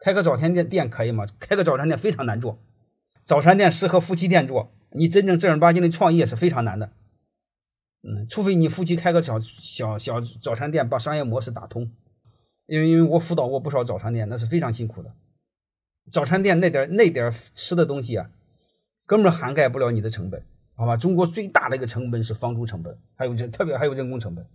开个早餐店店可以吗？开个早餐店非常难做。早餐店适合夫妻店做。你真正正儿八经的创业是非常难的。嗯除非你夫妻开个小小小早餐店把商业模式打通。因为因为我辅导过不少早餐店那是非常辛苦的。早餐店那点那点吃的东西啊根本涵盖不了你的成本好吧？中国最大的一个成本是房租成本还有这特别还有人工成本。